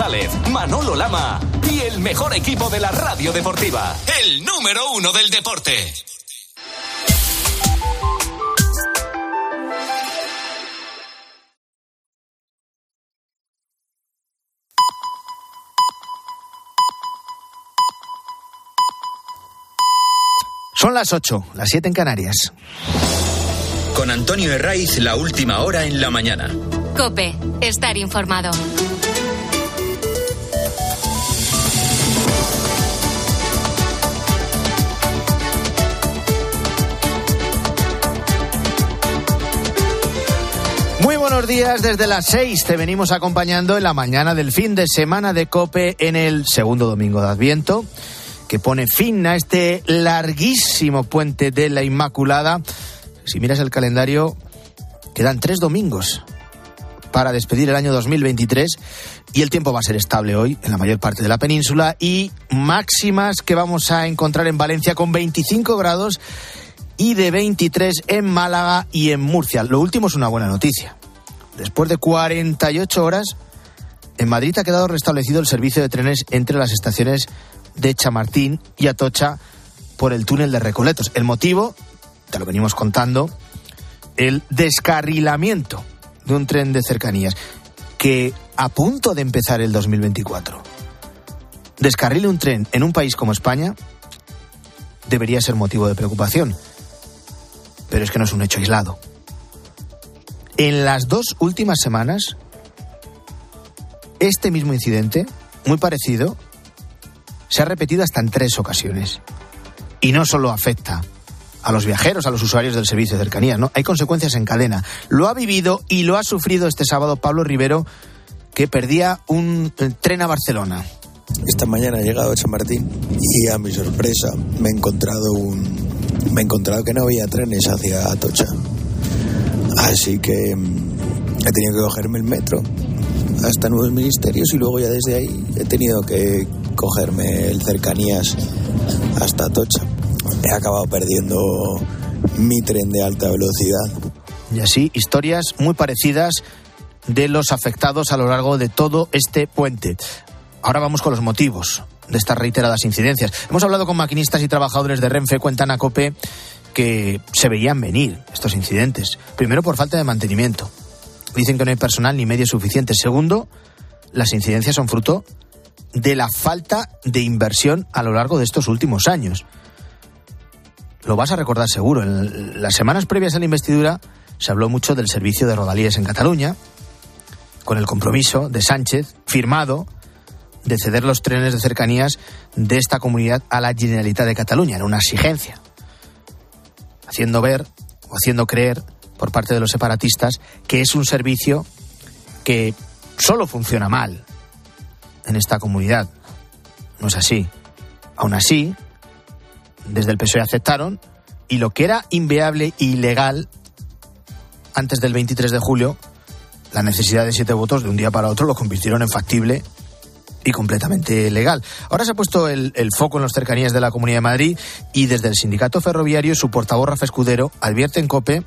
González, Manolo Lama y el mejor equipo de la radio deportiva. El número uno del deporte. Son las 8, las 7 en Canarias. Con Antonio Herraiz, la última hora en la mañana. Cope, estar informado. Buenos días, desde las 6 te venimos acompañando en la mañana del fin de semana de Cope en el segundo domingo de Adviento que pone fin a este larguísimo puente de la Inmaculada. Si miras el calendario, quedan tres domingos para despedir el año 2023 y el tiempo va a ser estable hoy en la mayor parte de la península y máximas que vamos a encontrar en Valencia con 25 grados y de 23 en Málaga y en Murcia. Lo último es una buena noticia. Después de 48 horas, en Madrid ha quedado restablecido el servicio de trenes entre las estaciones de Chamartín y Atocha por el túnel de Recoletos. El motivo, te lo venimos contando, el descarrilamiento de un tren de cercanías que a punto de empezar el 2024 descarrile un tren en un país como España debería ser motivo de preocupación. Pero es que no es un hecho aislado. En las dos últimas semanas, este mismo incidente, muy parecido, se ha repetido hasta en tres ocasiones. Y no solo afecta a los viajeros, a los usuarios del servicio de cercanías, ¿no? Hay consecuencias en cadena. Lo ha vivido y lo ha sufrido este sábado Pablo Rivero, que perdía un eh, tren a Barcelona. Esta mañana he llegado a Chamartín y a mi sorpresa me he encontrado un me he encontrado que no había trenes hacia Atocha. Así que mm, he tenido que cogerme el metro hasta nuevos ministerios y luego ya desde ahí he tenido que cogerme el cercanías hasta Tocha. He acabado perdiendo mi tren de alta velocidad. Y así, historias muy parecidas de los afectados a lo largo de todo este puente. Ahora vamos con los motivos de estas reiteradas incidencias. Hemos hablado con maquinistas y trabajadores de Renfe, cuentan a COPE que se veían venir estos incidentes. Primero por falta de mantenimiento. Dicen que no hay personal ni medios suficientes. Segundo, las incidencias son fruto de la falta de inversión a lo largo de estos últimos años. Lo vas a recordar seguro. En las semanas previas a la investidura se habló mucho del servicio de rodalías en Cataluña, con el compromiso de Sánchez firmado de ceder los trenes de cercanías de esta comunidad a la Generalitat de Cataluña. Era una exigencia, haciendo ver o haciendo creer por parte de los separatistas que es un servicio que solo funciona mal en esta comunidad. No es así. Aún así, desde el PSOE aceptaron y lo que era inviable e ilegal antes del 23 de julio, la necesidad de siete votos de un día para otro lo convirtieron en factible y completamente legal. Ahora se ha puesto el, foco en las cercanías de la Comunidad de Madrid y desde el sindicato ferroviario su portavoz Rafa Escudero advierte en COPE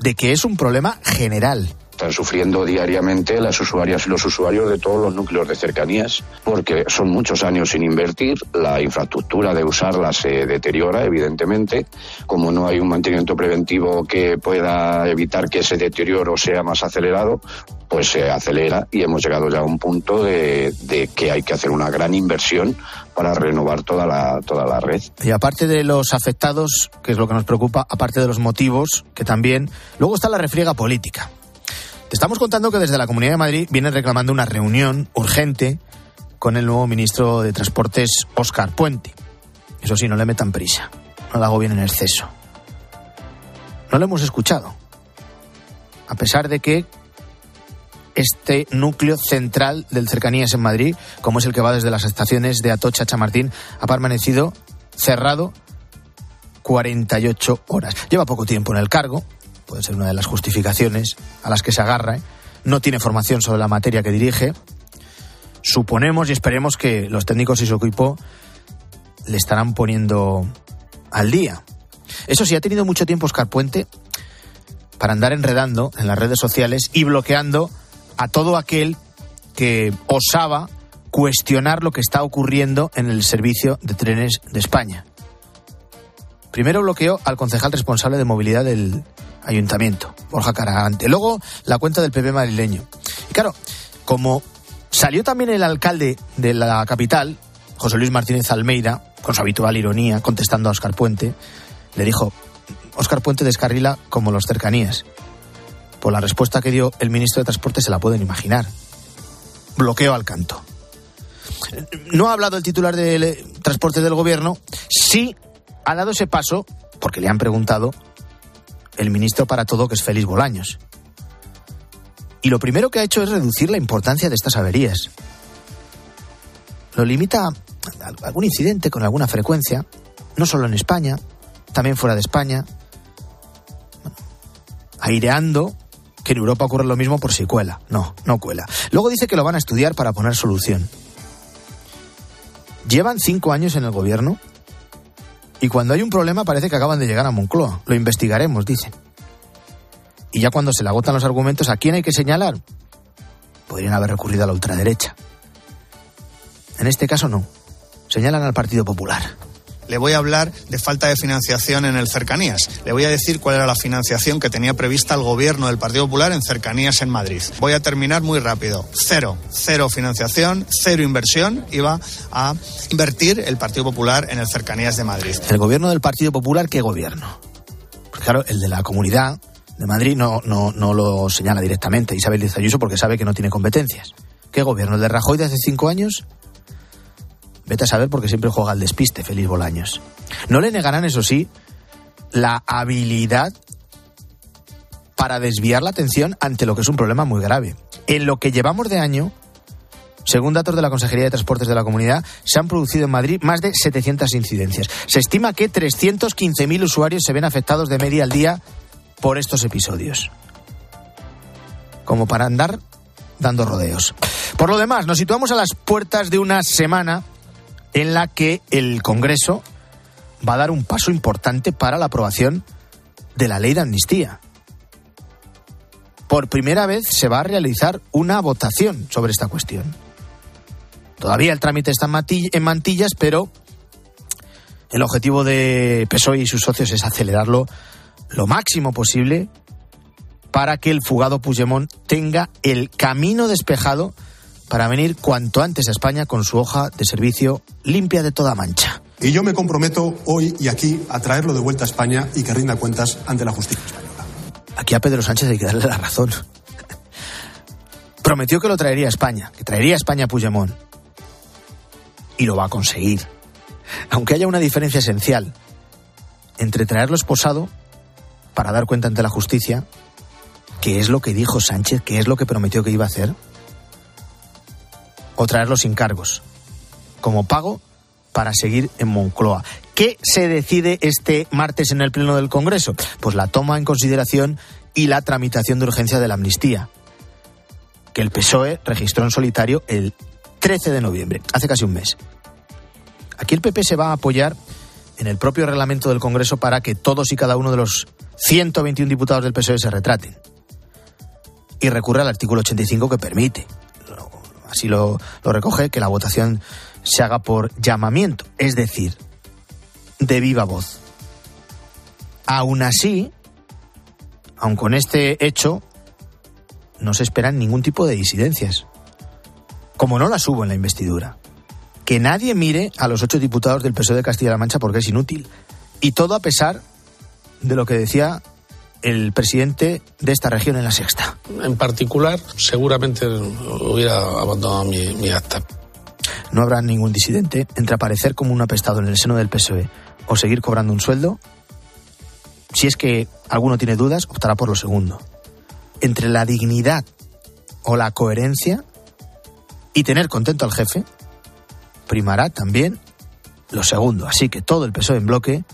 de que es un problema general están sufriendo diariamente las usuarias y los usuarios de todos los núcleos de cercanías, porque son muchos años sin invertir, la infraestructura de usarla se deteriora, evidentemente, como no hay un mantenimiento preventivo que pueda evitar que ese deterioro sea más acelerado, pues se acelera y hemos llegado ya a un punto de, de que hay que hacer una gran inversión para renovar toda la, toda la red. Y aparte de los afectados, que es lo que nos preocupa, aparte de los motivos, que también, luego está la refriega política. Te estamos contando que desde la Comunidad de Madrid vienen reclamando una reunión urgente con el nuevo ministro de Transportes, Óscar Puente. Eso sí, no le metan prisa, no lo hago bien en exceso. No lo hemos escuchado, a pesar de que este núcleo central del cercanías en Madrid, como es el que va desde las estaciones de Atocha a Chamartín, ha permanecido cerrado 48 horas. Lleva poco tiempo en el cargo, puede ser una de las justificaciones a las que se agarra. ¿eh? No tiene formación sobre la materia que dirige. Suponemos y esperemos que los técnicos y su equipo le estarán poniendo al día. Eso sí, ha tenido mucho tiempo Oscar Puente para andar enredando en las redes sociales y bloqueando a todo aquel que osaba cuestionar lo que está ocurriendo en el servicio de trenes de España. Primero bloqueó al concejal responsable de movilidad del ayuntamiento, Borja Caragante. Luego la cuenta del PP madrileño. Y claro, como salió también el alcalde de la capital, José Luis Martínez Almeida, con su habitual ironía, contestando a Oscar Puente, le dijo, Oscar Puente descarrila como los cercanías. Por la respuesta que dio el ministro de Transporte se la pueden imaginar. Bloqueo al canto. No ha hablado el titular de Transporte del Gobierno, sí ha dado ese paso, porque le han preguntado, el ministro para todo, que es Félix Bolaños. Y lo primero que ha hecho es reducir la importancia de estas averías. Lo limita a algún incidente con alguna frecuencia, no solo en España, también fuera de España, aireando que en Europa ocurre lo mismo por si cuela. No, no cuela. Luego dice que lo van a estudiar para poner solución. Llevan cinco años en el gobierno y cuando hay un problema parece que acaban de llegar a Moncloa. Lo investigaremos, dicen. Y ya cuando se le agotan los argumentos, ¿a quién hay que señalar? Podrían haber recurrido a la ultraderecha. En este caso no. Señalan al Partido Popular le voy a hablar de falta de financiación en el cercanías. Le voy a decir cuál era la financiación que tenía prevista el gobierno del Partido Popular en cercanías en Madrid. Voy a terminar muy rápido. Cero, cero financiación, cero inversión iba a invertir el Partido Popular en el cercanías de Madrid. ¿El gobierno del Partido Popular qué gobierno? Claro, el de la comunidad de Madrid no, no, no lo señala directamente Isabel Díaz Ayuso porque sabe que no tiene competencias. ¿Qué gobierno? ¿El de Rajoy de hace cinco años? Vete a saber porque siempre juega al despiste, Feliz Bolaños. No le negarán, eso sí, la habilidad para desviar la atención ante lo que es un problema muy grave. En lo que llevamos de año, según datos de la Consejería de Transportes de la Comunidad, se han producido en Madrid más de 700 incidencias. Se estima que 315.000 usuarios se ven afectados de media al día por estos episodios. Como para andar dando rodeos. Por lo demás, nos situamos a las puertas de una semana en la que el Congreso va a dar un paso importante para la aprobación de la ley de amnistía. Por primera vez se va a realizar una votación sobre esta cuestión. Todavía el trámite está en mantillas, pero el objetivo de PSOE y sus socios es acelerarlo lo máximo posible para que el fugado Puigdemont tenga el camino despejado para venir cuanto antes a España con su hoja de servicio limpia de toda mancha. Y yo me comprometo hoy y aquí a traerlo de vuelta a España y que rinda cuentas ante la justicia española. Aquí a Pedro Sánchez hay que darle la razón. Prometió que lo traería a España, que traería a España a Puigdemont. Y lo va a conseguir. Aunque haya una diferencia esencial entre traerlo esposado para dar cuenta ante la justicia, que es lo que dijo Sánchez, que es lo que prometió que iba a hacer, o traerlo sin cargos, como pago para seguir en Moncloa. ¿Qué se decide este martes en el Pleno del Congreso? Pues la toma en consideración y la tramitación de urgencia de la amnistía, que el PSOE registró en solitario el 13 de noviembre, hace casi un mes. Aquí el PP se va a apoyar en el propio reglamento del Congreso para que todos y cada uno de los 121 diputados del PSOE se retraten. Y recurre al artículo 85 que permite así lo, recoge, que la votación se haga por llamamiento, es decir, de viva voz. Aún así, aun con este hecho, no se esperan ningún tipo de disidencias, como no las hubo en la investidura. Que nadie mire a los ocho diputados del PSOE de Castilla-La Mancha porque es inútil. Y todo a pesar de lo que decía el presidente de esta región en la sexta. En particular, seguramente hubiera abandonado mi, acta. No habrá ningún disidente entre aparecer como un apestado en el seno del PSOE o seguir cobrando un sueldo. Si es que alguno tiene dudas, optará por lo segundo. Entre la dignidad o la coherencia y tener contento al jefe, primará también lo segundo. Así que todo el PSOE en bloque,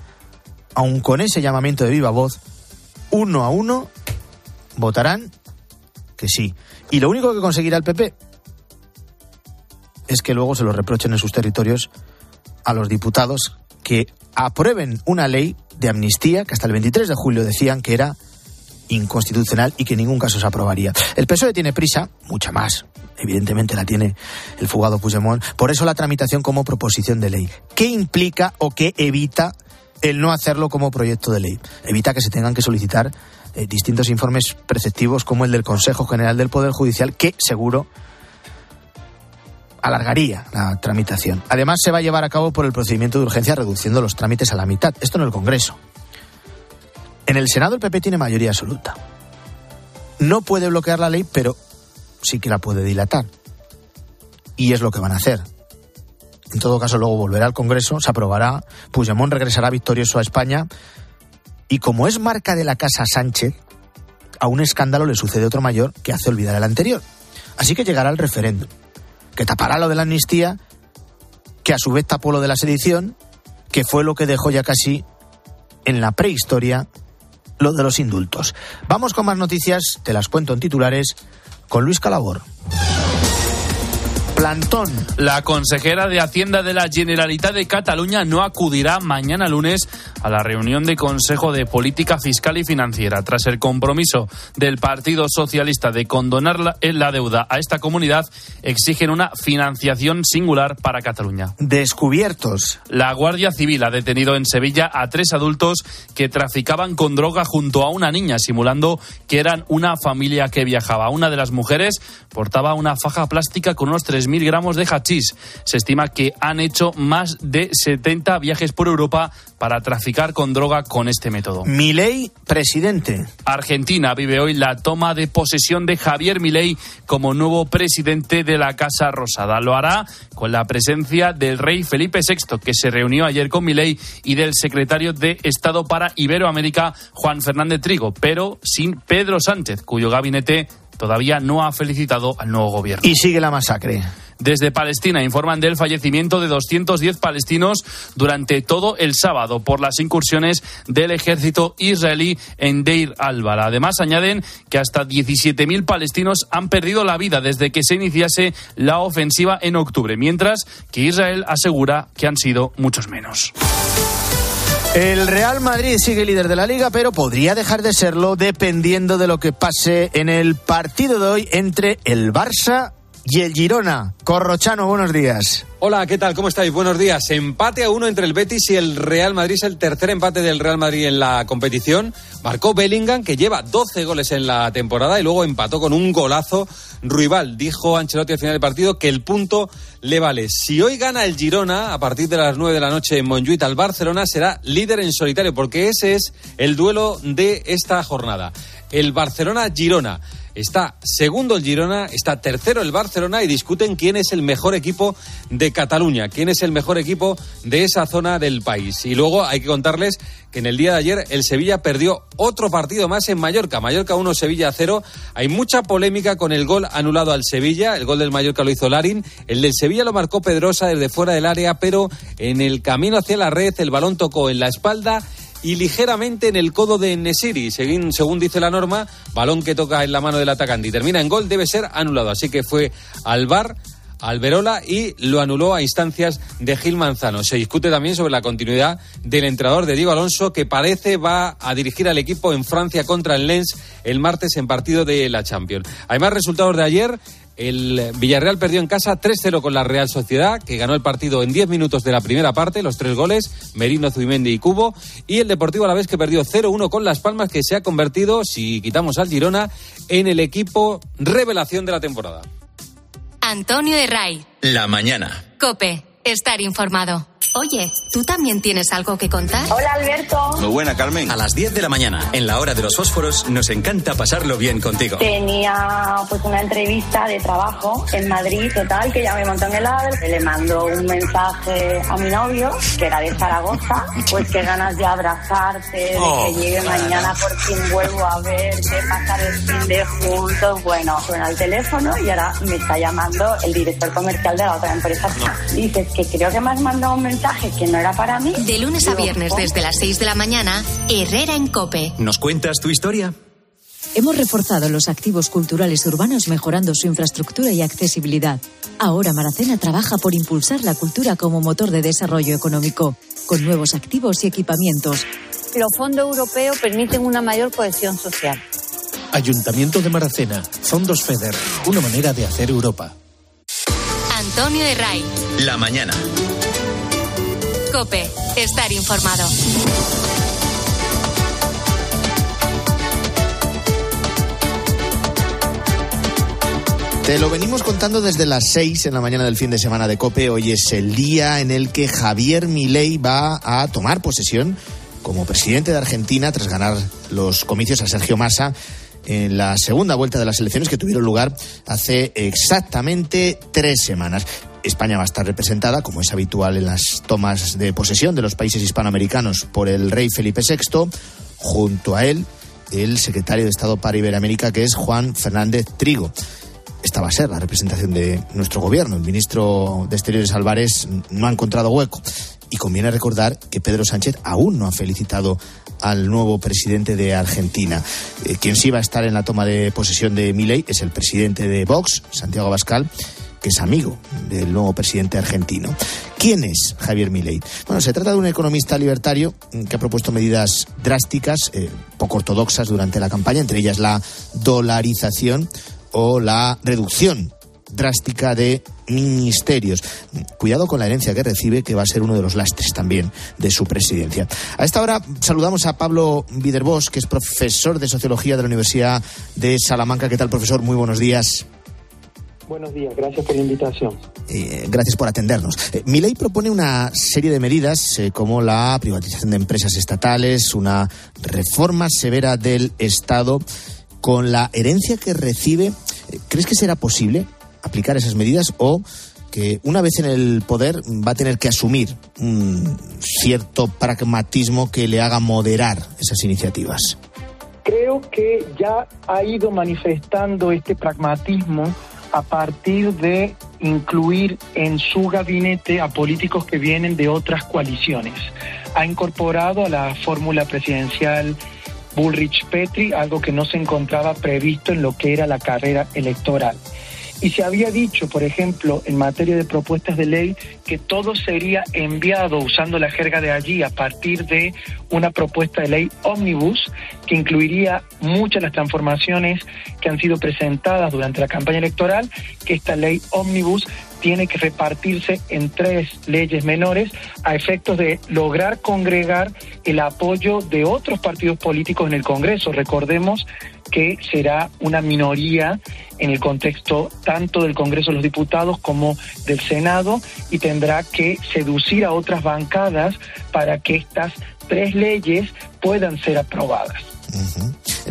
aun con ese llamamiento de viva voz, uno a uno, votarán que sí. Y lo único que conseguirá el PP es que luego se lo reprochen en sus territorios a los diputados que aprueben una ley de amnistía que hasta el 23 de julio decían que era inconstitucional y que en ningún caso se aprobaría. El PSOE tiene prisa, mucha más, evidentemente la tiene el fugado Puigdemont. Por eso la tramitación como proposición de ley. ¿Qué implica o qué evita el no hacerlo como proyecto de ley? Evita que se tengan que solicitar eh, distintos informes preceptivos como el del Consejo General del Poder Judicial, que seguro alargaría la tramitación. Además, se va a llevar a cabo por el procedimiento de urgencia reduciendo los trámites a la mitad. Esto en el Congreso. En el Senado el PP tiene mayoría absoluta. No puede bloquear la ley, pero sí que la puede dilatar. Y es lo que van a hacer. En todo caso, luego volverá al Congreso, se aprobará, Puigdemont regresará victorioso a España y como es marca de la Casa Sánchez, a un escándalo le sucede otro mayor que hace olvidar el anterior. Así que llegará el referéndum, que tapará lo de la amnistía, que a su vez tapó lo de la sedición, que fue lo que dejó ya casi en la prehistoria lo de los indultos. Vamos con más noticias, te las cuento en titulares, con Luis Calabor. Plantón. La consejera de Hacienda de la Generalitat de Cataluña no acudirá mañana lunes a la reunión de Consejo de Política Fiscal y Financiera. Tras el compromiso del Partido Socialista de condonar la, la deuda a esta comunidad, exigen una financiación singular para Cataluña. Descubiertos. La Guardia Civil ha detenido en Sevilla a tres adultos que traficaban con droga junto a una niña, simulando que eran una familia que viajaba. Una de las mujeres portaba una faja plástica con unos 3.000 gramos de hachís. Se estima que han hecho más de 70 viajes por Europa para traficar con droga con este método. Milei, presidente. Argentina vive hoy la toma de posesión de Javier Milei como nuevo presidente de la Casa Rosada. Lo hará con la presencia del rey Felipe VI, que se reunió ayer con Milei, y del secretario de Estado para Iberoamérica, Juan Fernández Trigo, pero sin Pedro Sánchez, cuyo gabinete todavía no ha felicitado al nuevo gobierno. Y sigue la masacre. Desde Palestina informan del fallecimiento de 210 palestinos durante todo el sábado por las incursiones del ejército israelí en Deir al-Bala. Además, añaden que hasta 17.000 palestinos han perdido la vida desde que se iniciase la ofensiva en octubre, mientras que Israel asegura que han sido muchos menos. El Real Madrid sigue líder de la liga, pero podría dejar de serlo dependiendo de lo que pase en el partido de hoy entre el Barça y el Girona. Corrochano, buenos días. Hola, ¿qué tal? ¿Cómo estáis? Buenos días. Empate a uno entre el Betis y el Real Madrid. Es el tercer empate del Real Madrid en la competición. Marcó Bellingham, que lleva 12 goles en la temporada, y luego empató con un golazo. Ruibal dijo Ancelotti al final del partido que el punto le vale. Si hoy gana el Girona, a partir de las 9 de la noche en Montjuic al Barcelona, será líder en solitario, porque ese es el duelo de esta jornada. El Barcelona-Girona. Está segundo el Girona, está tercero el Barcelona y discuten quién es el mejor equipo de Cataluña, quién es el mejor equipo de esa zona del país. Y luego hay que contarles que en el día de ayer el Sevilla perdió otro partido más en Mallorca. Mallorca 1, Sevilla 0. Hay mucha polémica con el gol anulado al Sevilla. El gol del Mallorca lo hizo Larin. El del Sevilla lo marcó Pedrosa desde fuera del área, pero en el camino hacia la red el balón tocó en la espalda y ligeramente en el codo de Nesiri. Según, según dice la norma, balón que toca en la mano del atacante y termina en gol debe ser anulado. Así que fue al bar. Alberola y lo anuló a instancias de Gil Manzano. Se discute también sobre la continuidad del entrenador de Diego Alonso, que parece va a dirigir al equipo en Francia contra el Lens el martes en partido de la Champions. Hay más resultados de ayer. El Villarreal perdió en casa 3-0 con la Real Sociedad, que ganó el partido en 10 minutos de la primera parte, los tres goles, Merino, Zubimendi y Cubo. Y el Deportivo a la vez que perdió 0-1 con Las Palmas, que se ha convertido, si quitamos al Girona, en el equipo revelación de la temporada. Antonio de Ray. La mañana. Cope. Estar informado. Oye, ¿tú también tienes algo que contar? Hola Alberto. Muy buena, Carmen. A las 10 de la mañana, en la hora de los fósforos, nos encanta pasarlo bien contigo. Tenía pues una entrevista de trabajo en Madrid, total, que ya me montó en el AVE. Le mando un mensaje a mi novio, que era de Zaragoza, pues qué ganas de abrazarte, de Oh, que llegue mañana por fin vuelvo a verte, pasar el fin de juntos. Bueno, suena el teléfono y ahora me está llamando el director comercial de la otra empresa. Dices que creo que me has mandado un mensaje que no era para mí. De lunes a viernes ¿cómo? desde las 6 de la mañana, Herrera en Cope. ¿Nos cuentas tu historia? Hemos reforzado los activos culturales urbanos mejorando su infraestructura y accesibilidad. Ahora Maracena trabaja por impulsar la cultura como motor de desarrollo económico, con nuevos activos y equipamientos. Los fondos europeos permiten una mayor cohesión social. Ayuntamiento de Maracena, Fondos FEDER, una manera de hacer Europa. Antonio de Ray. La mañana. Cope, estar informado. Te lo venimos contando desde las 6 en la mañana del fin de semana de Cope. Hoy es el día en el que Javier Milei va a tomar posesión como presidente de Argentina tras ganar los comicios a Sergio Massa en la segunda vuelta de las elecciones que tuvieron lugar hace exactamente tres semanas. España va a estar representada, como es habitual en las tomas de posesión de los países hispanoamericanos, por el rey Felipe VI, junto a él el secretario de Estado para Iberoamérica, que es Juan Fernández Trigo esta va a ser la representación de nuestro gobierno. El ministro de Exteriores Álvarez no ha encontrado hueco. Y conviene recordar que Pedro Sánchez aún no ha felicitado al nuevo presidente de Argentina. Eh, quien sí va a estar en la toma de posesión de Milei es el presidente de Vox, Santiago Abascal, es amigo del nuevo presidente argentino. ¿Quién es Javier Milei? Bueno, se trata de un economista libertario que ha propuesto medidas drásticas, eh, poco ortodoxas durante la campaña, entre ellas la dolarización o la reducción drástica de ministerios. Cuidado con la herencia que recibe, que va a ser uno de los lastres también de su presidencia. A esta hora saludamos a Pablo Viderbos, que es profesor de Sociología de la Universidad de Salamanca. ¿Qué tal, profesor? Muy buenos días. Buenos días, gracias por la invitación. Eh, gracias por atendernos. Eh, mi ley propone una serie de medidas eh, como la privatización de empresas estatales, una reforma severa del Estado. Con la herencia que recibe, ¿Crees que será posible aplicar esas medidas o que una vez en el poder va a tener que asumir un cierto pragmatismo que le haga moderar esas iniciativas? Creo que ya ha ido manifestando este pragmatismo a partir de incluir en su gabinete a políticos que vienen de otras coaliciones. Ha incorporado a la fórmula presidencial Bullrich Petri, algo que no se encontraba previsto en lo que era la carrera electoral. Y se había dicho, por ejemplo, en materia de propuestas de ley, que todo sería enviado, usando la jerga de allí, a partir de una propuesta de ley ómnibus, que incluiría muchas de las transformaciones que han sido presentadas durante la campaña electoral, que esta ley ómnibus tiene que repartirse en tres leyes menores a efectos de lograr congregar el apoyo de otros partidos políticos en el Congreso. Recordemos que será una minoría en el contexto tanto del Congreso de los Diputados como del Senado y tendrá que seducir a otras bancadas para que estas tres leyes puedan ser aprobadas.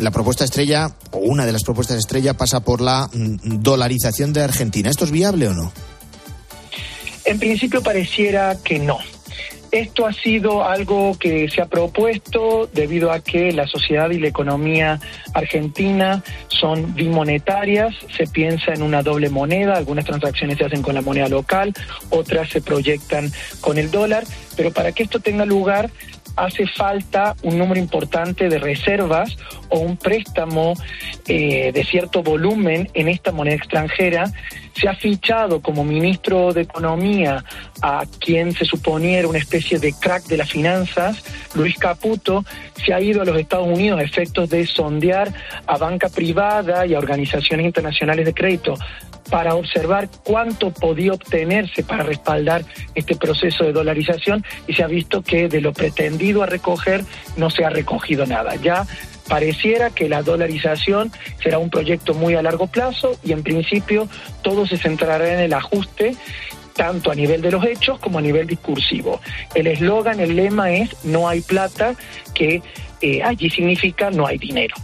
La propuesta estrella, o una de las propuestas estrella, pasa por la mm, dolarización de Argentina. ¿Esto es viable o no? En principio pareciera que no. Esto ha sido algo que se ha propuesto debido a que la sociedad y la economía argentina son bimonetarias, se piensa en una doble moneda, algunas transacciones se hacen con la moneda local, otras se proyectan con el dólar, pero para que esto tenga lugar hace falta un número importante de reservas o un préstamo eh, de cierto volumen en esta moneda extranjera. Se ha fichado como ministro de Economía a quien se suponía era una especie de crack de las finanzas, Luis Caputo, se ha ido a los Estados Unidos a efectos de sondear a banca privada y a organizaciones internacionales de crédito para observar cuánto podía obtenerse para respaldar este proceso de dolarización y se ha visto que de lo pretendido a recoger no se ha recogido nada. Ya pareciera que la dolarización será un proyecto muy a largo plazo y en principio todo se centrará en el ajuste tanto a nivel de los hechos como a nivel discursivo. El eslogan, el lema es no hay plata, que eh, allí significa no hay dinero.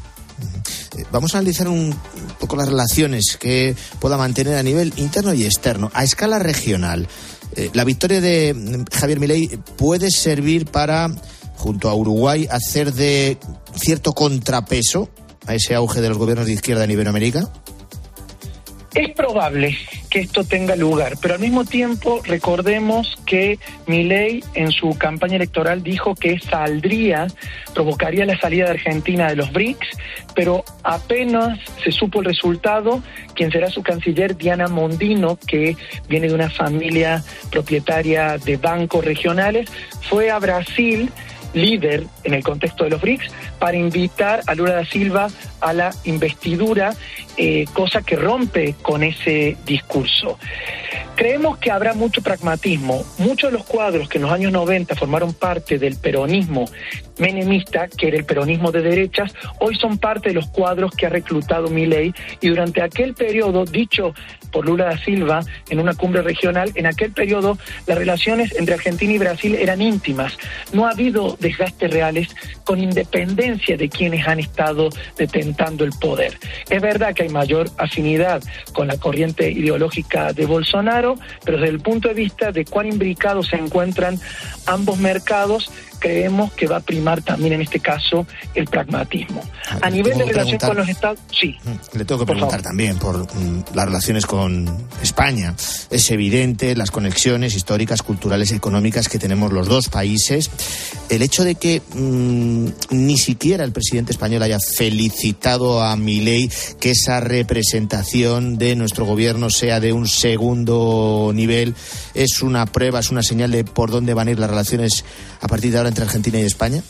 Vamos a analizar un poco las relaciones que pueda mantener a nivel interno y externo. A escala regional, eh, la victoria de mm, Javier Milei puede servir para, junto a Uruguay, hacer de cierto contrapeso a ese auge de los gobiernos de izquierda en Iberoamérica. Es probable que esto tenga lugar, pero al mismo tiempo recordemos que Milei en su campaña electoral dijo que saldría, provocaría la salida de Argentina de los BRICS, pero apenas se supo el resultado, quien será su canciller Diana Mondino, que viene de una familia propietaria de bancos regionales, fue a Brasil líder en el contexto de los BRICS para invitar a Lula da Silva a la investidura, eh, cosa que rompe con ese discurso. Creemos que habrá mucho pragmatismo. Muchos de los cuadros que en los años 90 formaron parte del peronismo menemista, que era el peronismo de derechas, hoy son parte de los cuadros que ha reclutado Milei y durante aquel periodo, dicho por Lula da Silva en una cumbre regional, en aquel periodo las relaciones entre Argentina y Brasil eran íntimas. No ha habido desgastes reales con independencia de quienes han estado detentando el poder. Es verdad que hay mayor afinidad con la corriente ideológica de Bolsonaro, pero desde el punto de vista de cuán imbricados se encuentran ambos mercados, creemos que va a primar también en este caso el pragmatismo. a nivel de relación con los Estados, sí. Mm, le tengo que preguntar también por mm, las relaciones con España. Es evidente las conexiones históricas, culturales y económicas que tenemos los dos países. El hecho de que mm, ni siquiera el presidente español haya felicitado a Milei que esa representación de nuestro gobierno sea de un segundo nivel es una prueba, es una señal de por dónde van a ir las relaciones a partir de ahora entre Argentina y España?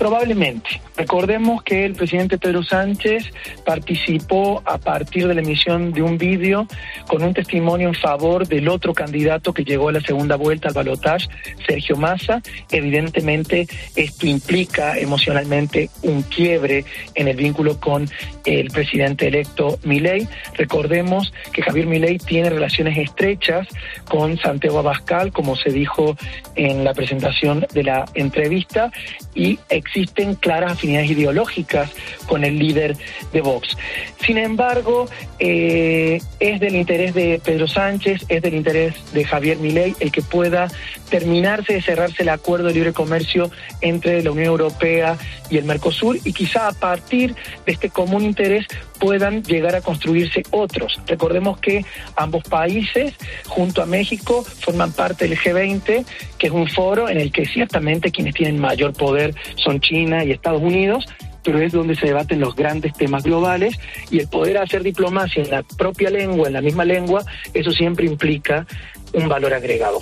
Probablemente. Recordemos que el presidente Pedro Sánchez participó a partir de la emisión de un vídeo con un testimonio en favor del otro candidato que llegó a la segunda vuelta al balotaje, Sergio Massa. Evidentemente, esto implica emocionalmente un quiebre en el vínculo con el presidente electo Milei. Recordemos que Javier Milei tiene relaciones estrechas con Santiago Abascal, como se dijo en la presentación de la entrevista, y existen claras afinidades ideológicas con el líder de Vox. Sin embargo, eh, es del interés de Pedro Sánchez, es del interés de Javier Milei el que pueda terminarse de cerrarse el acuerdo de libre comercio entre la Unión Europea y el Mercosur y quizá a partir de este común interés puedan llegar a construirse otros. Recordemos que ambos países, junto a México, forman parte del G20, que es un foro en el que ciertamente quienes tienen mayor poder son China y Estados Unidos, pero es donde se debaten los grandes temas globales y el poder hacer diplomacia en la propia lengua, en la misma lengua, eso siempre implica un valor agregado.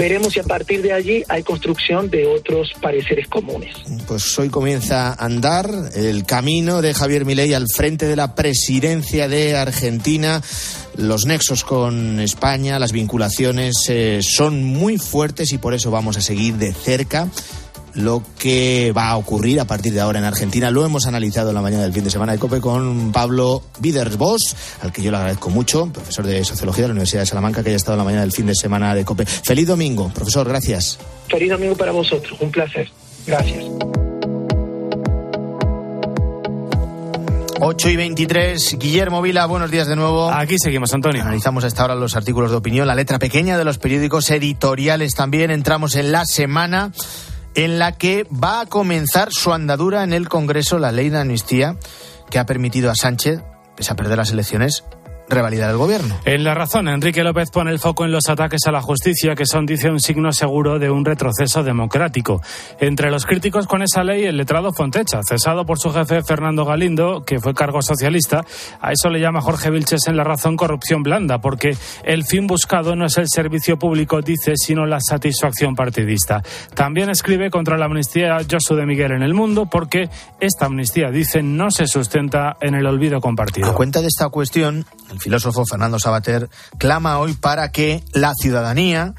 Veremos si a partir de allí hay construcción de otros pareceres comunes. Pues hoy comienza a andar el camino de Javier Milei al frente de la presidencia de Argentina. Los nexos con España, las vinculaciones eh, son muy fuertes y por eso vamos a seguir de cerca lo que va a ocurrir a partir de ahora en Argentina. Lo hemos analizado en la mañana del fin de semana de COPE con Pablo Vidersbos, al que yo le agradezco mucho, profesor de Sociología de la Universidad de Salamanca, que haya estado en la mañana del fin de semana de COPE. Feliz domingo, profesor, gracias. Feliz domingo para vosotros, un placer. Gracias. 8 y 23, Guillermo Vila, buenos días de nuevo. Aquí seguimos, Antonio. Analizamos hasta ahora los artículos de opinión, la letra pequeña de los periódicos editoriales también. Entramos en la semana en la que va a comenzar su andadura en el Congreso la ley de amnistía que ha permitido a Sánchez, pese a perder las elecciones, revalidar el gobierno. En la razón, Enrique López pone el foco en los ataques a la justicia, que son, dice, un signo seguro de un retroceso democrático. Entre los críticos con esa ley, el letrado Fontecha, cesado por su jefe Fernando Galindo, que fue cargo socialista. A eso le llama Jorge Vilches en la razón corrupción blanda, porque el fin buscado no es el servicio público, dice, sino la satisfacción partidista. También escribe contra la amnistía Josu de Miguel en el mundo, porque esta amnistía, dice, no se sustenta en el olvido compartido. A cuenta de esta cuestión, el filósofo Fernando Sabater clama hoy para que la ciudadanía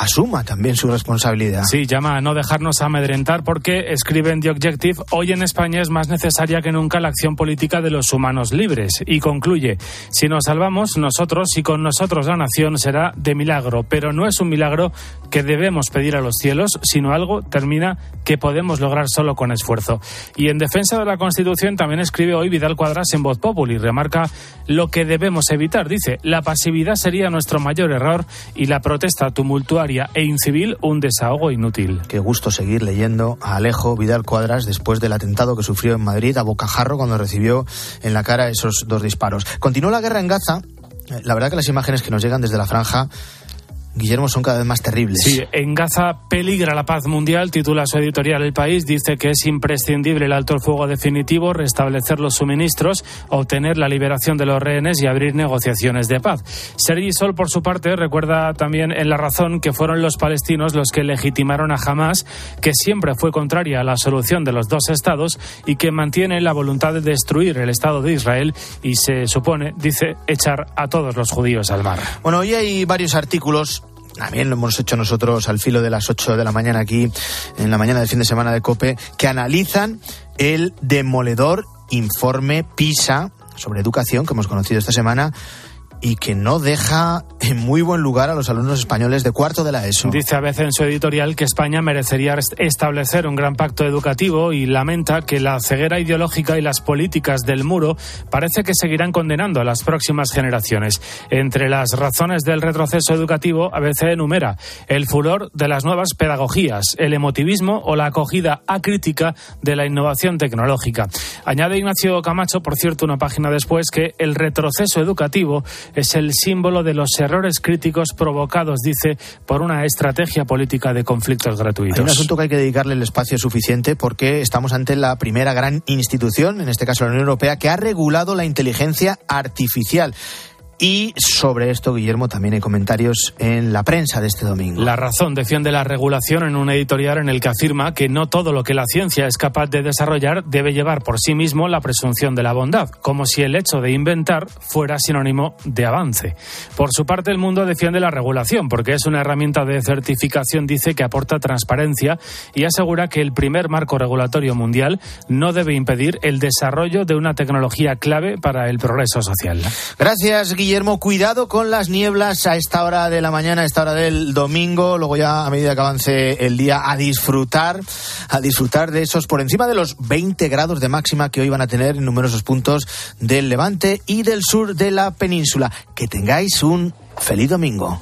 asuma también su responsabilidad. Sí, llama a no dejarnos amedrentar porque, escribe en The Objective, hoy en España es más necesaria que nunca la acción política de los humanos libres. Y concluye, si nos salvamos nosotros y con nosotros la nación será de milagro, pero no es un milagro que debemos pedir a los cielos, sino algo, termina, que podemos lograr solo con esfuerzo. Y en defensa de la Constitución también escribe hoy Vidal Cuadras en Voz Populi, remarca lo que debemos evitar. Dice, la pasividad sería nuestro mayor error y la protesta tumultuaria e incivil un desahogo inútil. Qué gusto seguir leyendo a Alejo Vidal Cuadras después del atentado que sufrió en Madrid a bocajarro cuando recibió en la cara esos dos disparos. Continuó la guerra en Gaza. La verdad que las imágenes que nos llegan desde la franja Guillermo, son cada vez más terribles. Sí, en Gaza peligra la paz mundial, titula su editorial El País, dice que es imprescindible el alto el fuego definitivo, restablecer los suministros, obtener la liberación de los rehenes y abrir negociaciones de paz. Sergi Sol, por su parte, recuerda también en La Razón que fueron los palestinos los que legitimaron a Hamas, que siempre fue contraria a la solución de los dos estados y que mantiene la voluntad de destruir el Estado de Israel y se supone, dice, echar a todos los judíos al mar. Bueno, hoy hay varios artículos también lo hemos hecho nosotros al filo de las 8 de la mañana aquí, en la mañana del fin de semana de COPE, que analizan el demoledor informe PISA sobre educación que hemos conocido esta semana y que no deja en muy buen lugar a los alumnos españoles de cuarto de la ESO. Dice a veces en su editorial que España merecería establecer un gran pacto educativo y lamenta que la ceguera ideológica y las políticas del muro parece que seguirán condenando a las próximas generaciones. Entre las razones del retroceso educativo, a veces enumera el furor de las nuevas pedagogías, el emotivismo o la acogida acrítica de la innovación tecnológica. Añade Ignacio Camacho, por cierto, una página después, que el retroceso educativo es el símbolo de los errores críticos provocados, dice, por una estrategia política de conflictos gratuitos. Hay un asunto que hay que dedicarle el espacio suficiente porque estamos ante la primera gran institución, en este caso la Unión Europea, que ha regulado la inteligencia artificial. Y sobre esto, Guillermo, también hay comentarios en la prensa de este domingo. La razón defiende la regulación en un editorial en el que afirma que no todo lo que la ciencia es capaz de desarrollar debe llevar por sí mismo la presunción de la bondad, como si el hecho de inventar fuera sinónimo de avance. Por su parte, el mundo defiende la regulación porque es una herramienta de certificación, dice, que aporta transparencia y asegura que el primer marco regulatorio mundial no debe impedir el desarrollo de una tecnología clave para el progreso social. Gracias, Guillermo. Guillermo, cuidado con las nieblas a esta hora de la mañana, a esta hora del domingo, luego ya a medida que avance el día a disfrutar, a disfrutar de esos por encima de los 20 grados de máxima que hoy van a tener en numerosos puntos del levante y del sur de la península. Que tengáis un feliz domingo.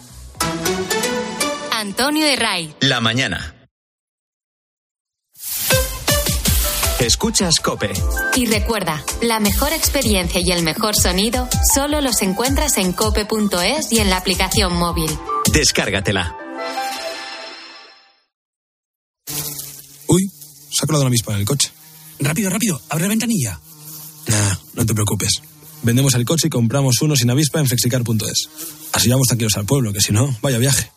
Antonio de Ray. La mañana. Escuchas Cope. Y recuerda, la mejor experiencia y el mejor sonido solo los encuentras en cope.es y en la aplicación móvil. Descárgatela. Uy, se ha colado una avispa en el coche. Rápido, rápido, abre la ventanilla. Nah, no te preocupes. Vendemos el coche y compramos uno sin avispa en flexicar.es. Así vamos tranquilos al pueblo, que si no, vaya viaje.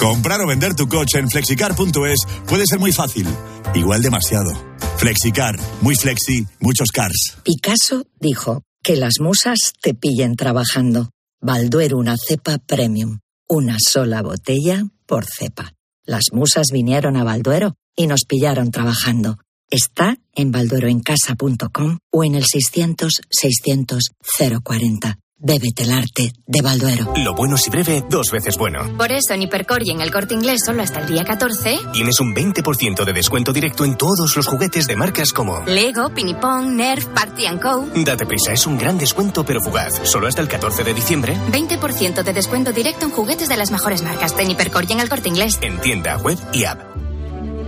Comprar o vender tu coche en flexicar.es puede ser muy fácil, igual demasiado. Flexicar, muy flexi, muchos cars. Picasso dijo que las musas te pillen trabajando. Balduero una cepa premium, una sola botella por cepa. Las musas vinieron a Balduero y nos pillaron trabajando. Está en baldueroencasa.com o en el 600 600 040. Bébete el arte de Balduero. Lo bueno si breve, dos veces bueno. Por eso en Hipercor y en el corte inglés solo hasta el día 14. Tienes un 20% de descuento directo en todos los juguetes de marcas como Lego, Pinipong, Nerf, Party Co. Date prisa, es un gran descuento pero fugaz. Solo hasta el 14 de diciembre. 20% de descuento directo en juguetes de las mejores marcas de Hipercor y en el corte inglés. En tienda, web y app.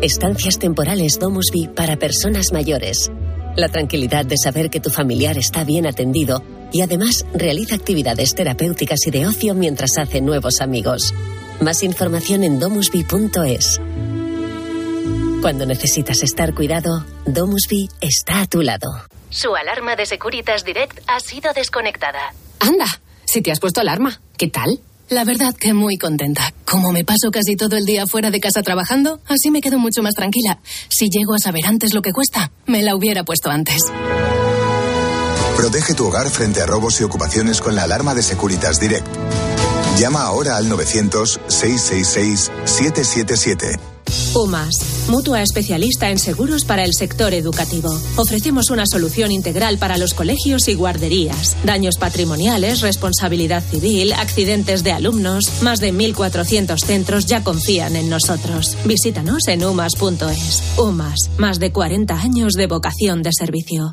Estancias temporales Domusby para personas mayores. La tranquilidad de saber que tu familiar está bien atendido y además realiza actividades terapéuticas y de ocio mientras hace nuevos amigos. Más información en domusby.es. Cuando necesitas estar cuidado, Domusby está a tu lado. Su alarma de Securitas Direct ha sido desconectada. Anda, si te has puesto alarma, ¿qué tal? La verdad que muy contenta. Como me paso casi todo el día fuera de casa trabajando, así me quedo mucho más tranquila. Si llego a saber antes lo que cuesta, me la hubiera puesto antes. Protege tu hogar frente a robos y ocupaciones con la alarma de Securitas Direct. Llama ahora al 900-666-777. UMAS, mutua especialista en seguros para el sector educativo. Ofrecemos una solución integral para los colegios y guarderías. Daños patrimoniales, responsabilidad civil, accidentes de alumnos. Más de 1.400 centros ya confían en nosotros. Visítanos en umas.es. UMAS, más de 40 años de vocación de servicio.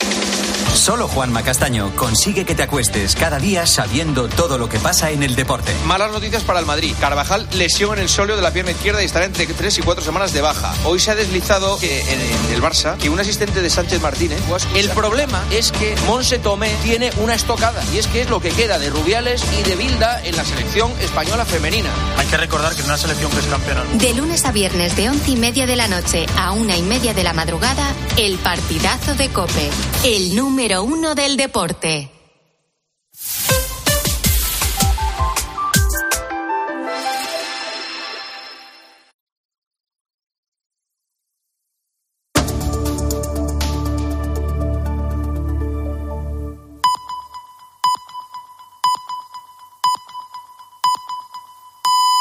Solo Juanma Castaño consigue que te acuestes cada día sabiendo todo lo que pasa en el deporte. Malas noticias para el Madrid. Carvajal lesión en el sóleo de la pierna izquierda y estará entre 3 y 4 semanas de baja. Hoy se ha deslizado que en, el Barça que un asistente de Sánchez Martínez. El problema es que Monse Tomé tiene una estocada y es que es lo que queda de Rubiales y de Bilda en la selección española femenina. Hay que recordar que en una selección que es campeona. De lunes a viernes de once y media de la noche a una y media de la madrugada, el partidazo de Cope, el número uno del deporte.